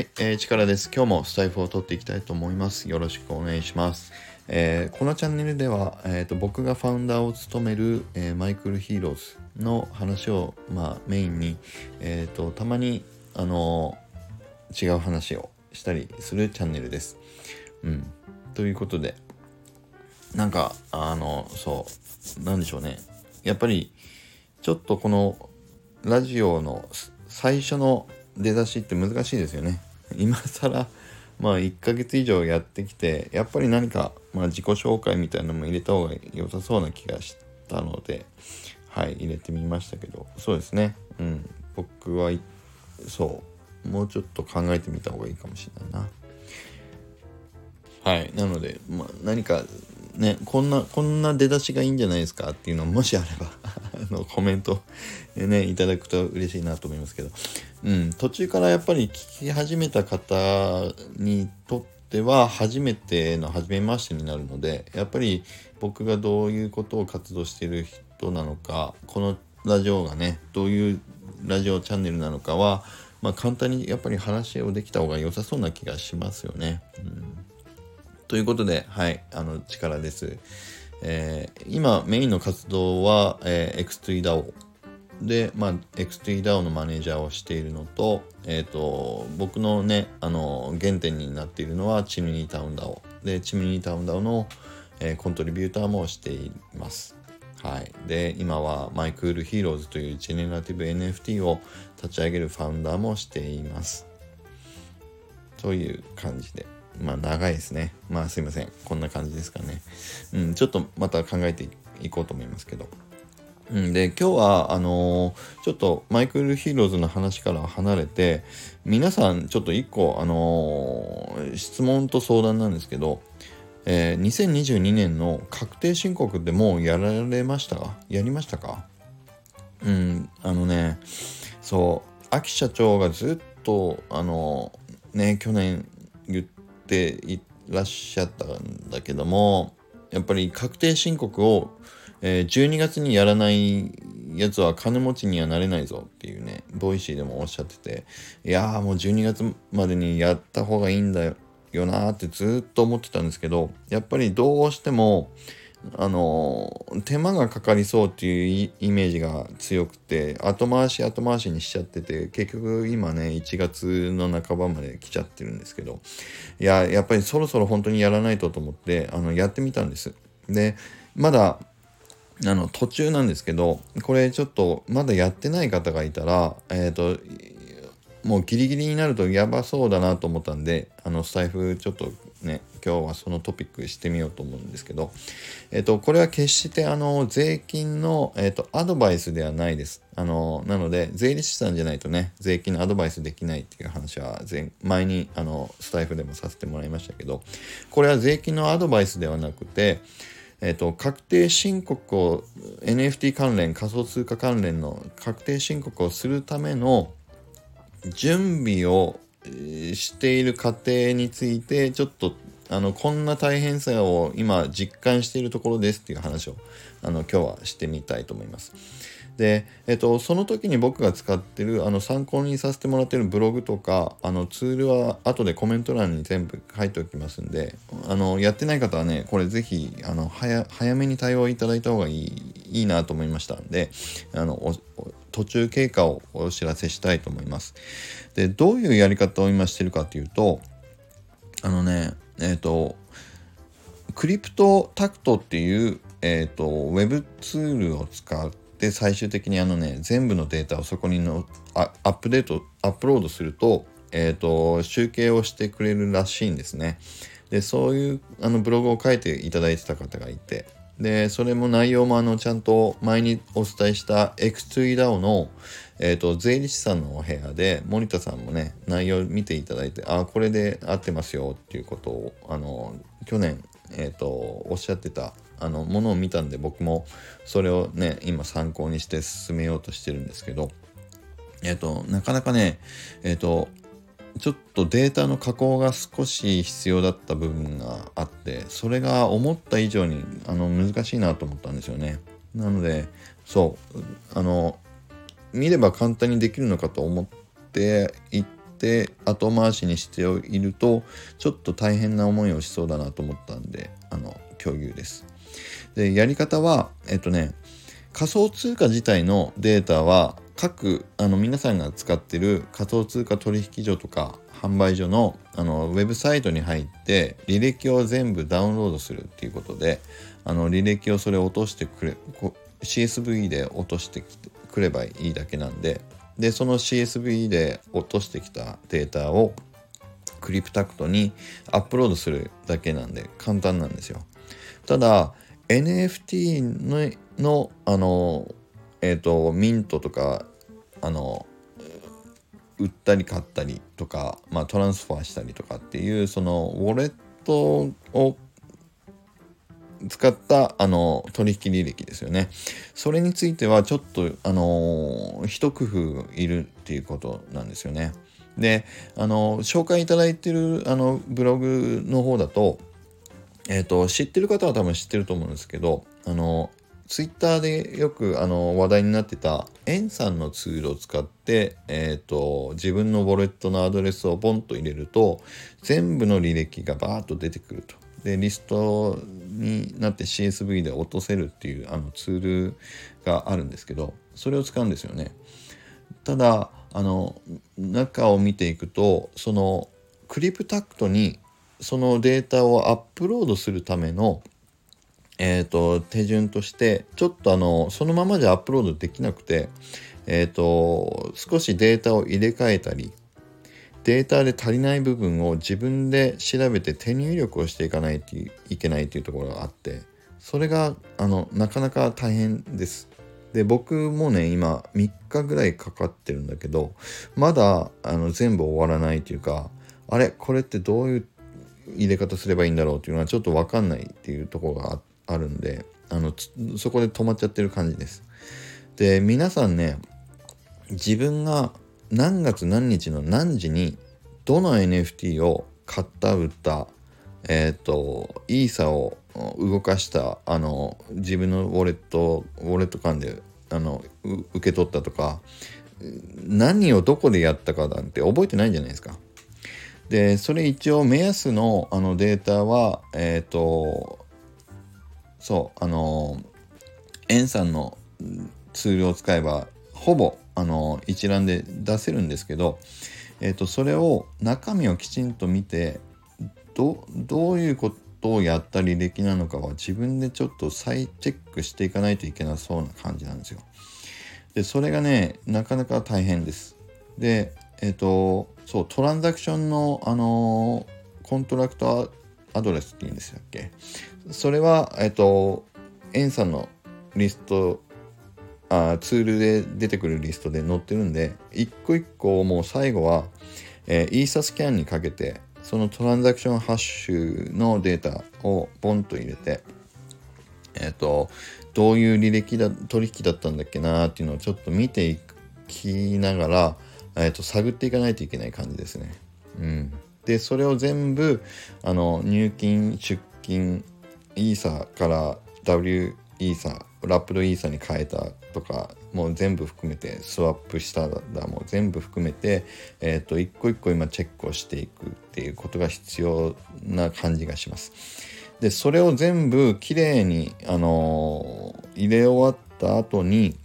はい、えー、力です。今日もスタイフを取っていきたいと思います。よろしくお願いします。えー、このチャンネルでは、えーと、僕がファウンダーを務める、えー、マイクルヒーローズの話を、まあ、メインに、えーと、たまに、あの違う話をしたりするチャンネルです。うん。ということで、なんか、あの、そう、なんでしょうね。やっぱり、ちょっとこのラジオの最初の出だしって難しいですよね。今更まあ1ヶ月以上やってきてやっぱり何か、まあ、自己紹介みたいなのも入れた方が良さそうな気がしたのではい入れてみましたけどそうですね。うん。僕はそう。もうちょっと考えてみた方がいいかもしれないな。はい。なので、まあ、何かねこんなこんな出だしがいいんじゃないですか？っていうのもしあれば のコメントねいただくと嬉しいなと思いますけど。うん、途中からやっぱり聞き始めた方にとっては初めての初めましてになるのでやっぱり僕がどういうことを活動している人なのかこのラジオがねどういうラジオチャンネルなのかは、まあ、簡単にやっぱり話をできた方が良さそうな気がしますよね。うん、ということではいあの力です。えー、今メインの活動は、えー、X3DAO で、まあ、XTDAO のマネージャーをしているのと、えっ、ー、と、僕のね、あの、原点になっているのはチムニータウン DAO。で、チムニータウン DAO の、えー、コントリビューターもしています。はい。で、今はマイクールヒーローズというジェネラティブ NFT を立ち上げるファウンダーもしています。という感じで。まあ長いですね。まあすいません。こんな感じですかね。うん、ちょっとまた考えていこうと思いますけど。うん、で今日はあのー、ちょっとマイクル・ヒーローズの話から離れて皆さんちょっと1個、あのー、質問と相談なんですけど、えー、2022年の確定申告ってもうやられましたか？やりましたか？うんあのねそう秋社長がずっとあのね去年言っていらっしゃったんだけどもやっぱり確定申告をえー、12月にやらないやつは金持ちにはなれないぞっていうね、 Voicy でもおっしゃってて、いやーもう12月までにやった方がいいんだよなーってずっと思ってたんですけど、やっぱりどうしても、あのー、手間がかかりそうっていうイメージが強くて、後回し後回しにしちゃってて、結局今ね、1月の半ばまで来ちゃってるんですけど、いや、やっぱりそろそろ本当にやらないとと思って、あの、やってみたんです。で、まだあの途中なんですけどこれちょっとまだやってない方がいたらえっ、ー、ともうギリギリになるとやばそうだなと思ったんであのスタイフちょっとね今日はそのトピックしてみようと思うんですけどえっ、ー、とこれは決してあの税金の、えーと、アドバイスではないです。あのなので税理士さんじゃないとね税金のアドバイスできないっていう話は前前にあのスタイフでもさせてもらいましたけどこれは税金のアドバイスではなくてえっ、と、確定申告を NFT 関連、仮想通貨関連の確定申告をするための準備をしている過程について、ちょっとあのこんな大変さを今実感しているところですっていう話をあの今日はしてみたいと思います。で、えっと、その時に僕が使ってるあの参考にさせてもらってるブログとかあのツールは後でコメント欄に全部書いておきますんであのやってない方はねこれぜひあの早めに対応いただいた方がいいいいなと思いましたんであの途中経過をお知らせしたいと思います。でどういうやり方を今してるかっていうとあのねえっ、とクリプトタクトっていう、えーと、とウェブツールを使うで最終的にあのね全部のデータをそこにのアップデートアップロードすると,、えーと、集計をしてくれるらしいんですね。でそういうあのブログを書いていただいてた方がいて。でそれも内容もあのちゃんと前にお伝えした X2DAO の、えーと、税理士さんのお部屋で森田さんもね内容見ていただいてあこれで合ってますよっていうことをあの去年、えーとおっしゃってたあのものを見たんで僕もそれをね今参考にして進めようとしてるんですけどえっ、となかなかねえっ、とちょっとデータの加工が少し必要だった部分があってそれが思った以上にあの難しいなと思ったんですよねなのでそうあの見れば簡単にできるのかと思っていって後回しにしているとちょっと大変な思いをしそうだなと思ったんであの共有です。でやり方はえっとね仮想通貨自体のデータは各あの皆さんが使ってる仮想通貨取引所とか販売所のあのウェブサイトに入って履歴を全部ダウンロードするっていうことであの履歴をそれ落としてくれ CSV で落としてくればいいだけなんででその CSV で落としてきたデータをクリプタクトにアップロードするだけなんで簡単なんですよ。ただ NFT ののあのえっ、ー、とミントとかあの売ったり買ったりとか、まあ、トランスファーしたりとかっていうそのウォレットを使ったあの取引履歴ですよね。それについてはちょっとあの一工夫いるっていうことなんですよね。であの紹介いただいてるあのブログの方だと,、えーと、知ってる方は多分知ってると思うんですけどあのツイッターでよくあの話題になってたエンさんのツールを使って、えーと、自分のウォレットのアドレスをボンと入れると全部の履歴がバーッと出てくると。でリストになって CSV で落とせるっていうあのツールがあるんですけどそれを使うんですよね。ただあの中を見ていくとそのクリプタクトにそのデータをアップロードするためのえーと、手順としてちょっとあのそのままじゃアップロードできなくて、えーと少しデータを入れ替えたりデータで足りない部分を自分で調べて手入力をしていかないといけないというところがあってそれがあのなかなか大変です。で僕もね今3日ぐらいかかってるんだけどまだあの全部終わらないというかあれこれってどういう入れ方すればいいんだろうっていうのはちょっと分かんないっていうとこがあるんであのそこで止まっちゃってる感じです。で皆さんね自分が何月何日の何時にどの NFT を買った売ったえっ、ー、とイーサを動かしたあの自分のウォレットウォレット間であの受け取ったとか何をどこでやったかなんて覚えてないんじゃないですか。でそれ一応目安のあのデータはえっ、ー、とそうあのエンさんのツールを使えばほぼあの一覧で出せるんですけど、えーと、それを中身をきちんと見てどどういうことをやった履歴なのかは自分でちょっと再チェックしていかないといけなそうな感じなんですよ。でそれがねなかなか大変です。でえっ、ー、とそうトランザクションのあのコントラクトアドレスっていうんですっけ？それはえっ、ー、とエンさんのリストあツールで出てくるリストで載ってるんで一個一個もう最後は、えー、 Etherscan にかけてそのトランザクションハッシュのデータをボンと入れてえっ、とどういう履歴だ取引だったんだっけなっていうのをちょっと見ていきながら、えーと、探っていかないといけない感じですね。うん、でそれを全部あの入金出金イーサから W イーサラップドイーサに変えたとかもう全部含めてスワップしただも全部含めて、えーと、一個一個今チェックをしていくっていうことが必要な感じがします。でそれを全部きれいに、あのー、入れ終わった後に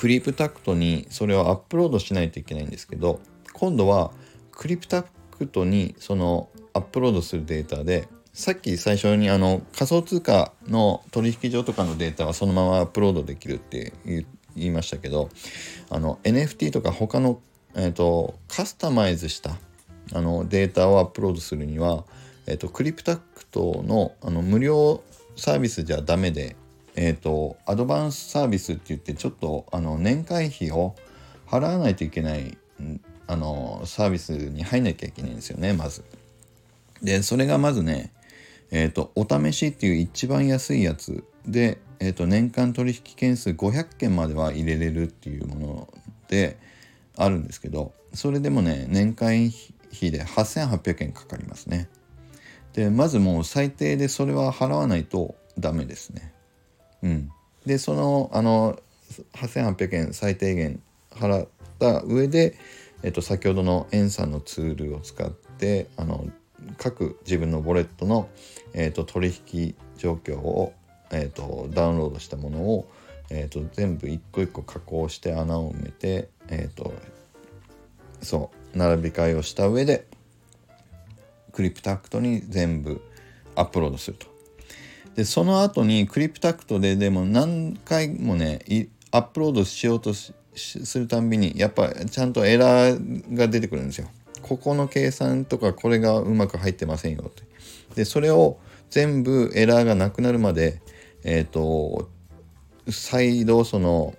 クリプタクトにそれをアップロードしないといけないんですけど今度はクリプタクトにそのアップロードするデータでさっき最初にあの仮想通貨の取引所とかのデータはそのままアップロードできるって言いましたけどあの NFT とか他の、えーと、カスタマイズしたあのデータをアップロードするには、えーと、クリプタクトのあの無料サービスじゃダメで、えーと、アドバンスサービスって言ってちょっとあの年会費を払わないといけないあのサービスに入んなきゃいけないんですよねまず。でそれがまずねえっ、ー、と、お試しっていう一番安いやつで、えっ、ー、と、年間取引件数500件までは入れれるっていうものであるんですけど、それでもね、年間費で8800円かかりますね。で、まずもう最低でそれは払わないとダメですね。うん。で、その、あの、8800円最低限払った上で、えっと、先ほどのエンさんのツールを使ってあの各自分のウォレットの、えっと、取引状況を、えっと、ダウンロードしたものを、えっと、全部一個一個加工して穴を埋めて、えっと、そう並び替えをした上でクリプタクトに全部アップロードすると。でその後にクリプタクトででも何回もねアップロードしようとするたんびにやっぱちゃんとエラーが出てくるんですよ。ここの計算とかこれがうまく入ってませんよって。でそれを全部エラーがなくなるまでえっ、ー、と再度その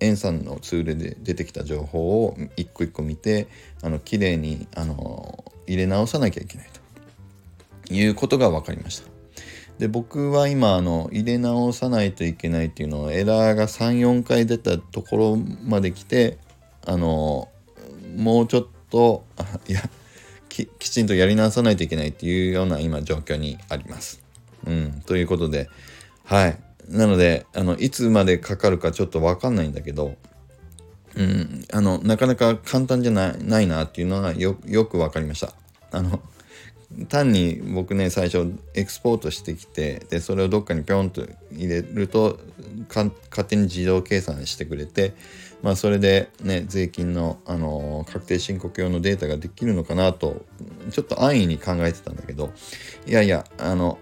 エンさんのツールで出てきた情報を一個一個見てあの綺麗にあに入れ直さなきゃいけないということが分かりました。で僕は今あの入れ直さないといけないっていうのをエラーが34回出たところまで来てあのもうちょっと いやきちんとやり直さないといけないっていうような今状況にあります。うん、ということではいなのであのいつまでかかるかちょっと分かんないんだけど、うん、あのなかなか簡単じゃないなっていうのがよよく分かりました。あの単に僕ね最初エクスポートしてきてでそれをどっかにピョンと入れると勝手に自動計算してくれてまあそれでね税金の、あのー、確定申告用のデータができるのかなとちょっと安易に考えてたんだけどいやいやあの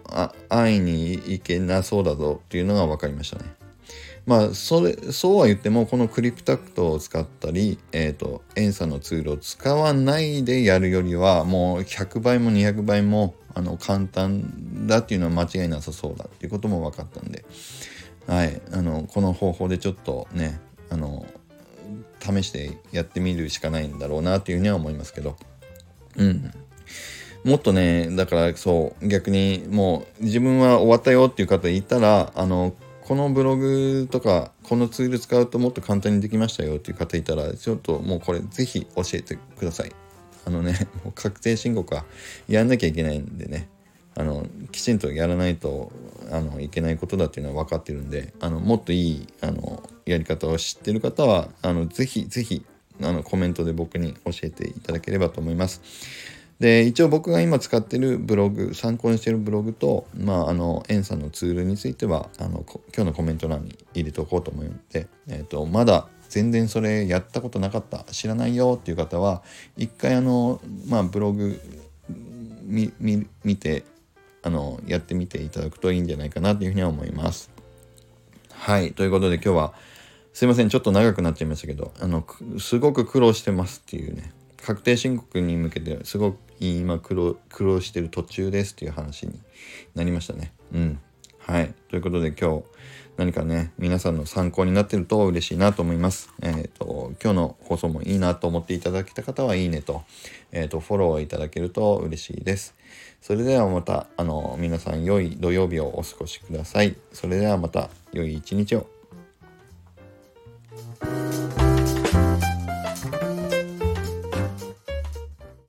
安易にいけなそうだぞっていうのが分かりましたね。まあそれそうは言ってもこのクリプタクトを使ったり、えーと、エンサのツールを使わないでやるよりはもう100倍も200倍もあの簡単だっていうのは間違いなさそうだっていうことも分かったんで、はい、あのこの方法でちょっとねあの試してやってみるしかないんだろうなっていうふうには思いますけど。うん。もっとねだからそう逆にもう自分は終わったよっていう方いたらあのこのブログとかこのツール使うともっと簡単にできましたよっていう方いたらちょっともうこれぜひ教えてくださいあのね もう確定申告はやんなきゃいけないんでねあのきちんとやらないとあのいけないことだっていうのは分かってるんであのもっといいあのやり方を知ってる方はあのぜひぜひあのコメントで僕に教えていただければと思います。で一応僕が今使ってるブログ参考にしてるブログとまああのエンさんのツールについてはあの今日のコメント欄に入れておこうと思うので、えーと、まだ全然それやったことなかった知らないよっていう方は一回あのまあブログ見てあのやってみていただくといいんじゃないかなというふうには思います。はいということで今日はすいませんちょっと長くなっちゃいましたけどあのすごく苦労してますっていうね確定申告に向けてすごく今苦労苦労してる途中ですっていう話になりましたね。うん。はい。ということで今日何かね、皆さんの参考になってると嬉しいなと思います。えっ、ー、と、今日の放送もいいなと思っていただけた方はいいねと、えっ、ー、と、フォローいただけると嬉しいです。それではまた、あの、皆さん良い土曜日をお過ごしください。それではまた良い一日を。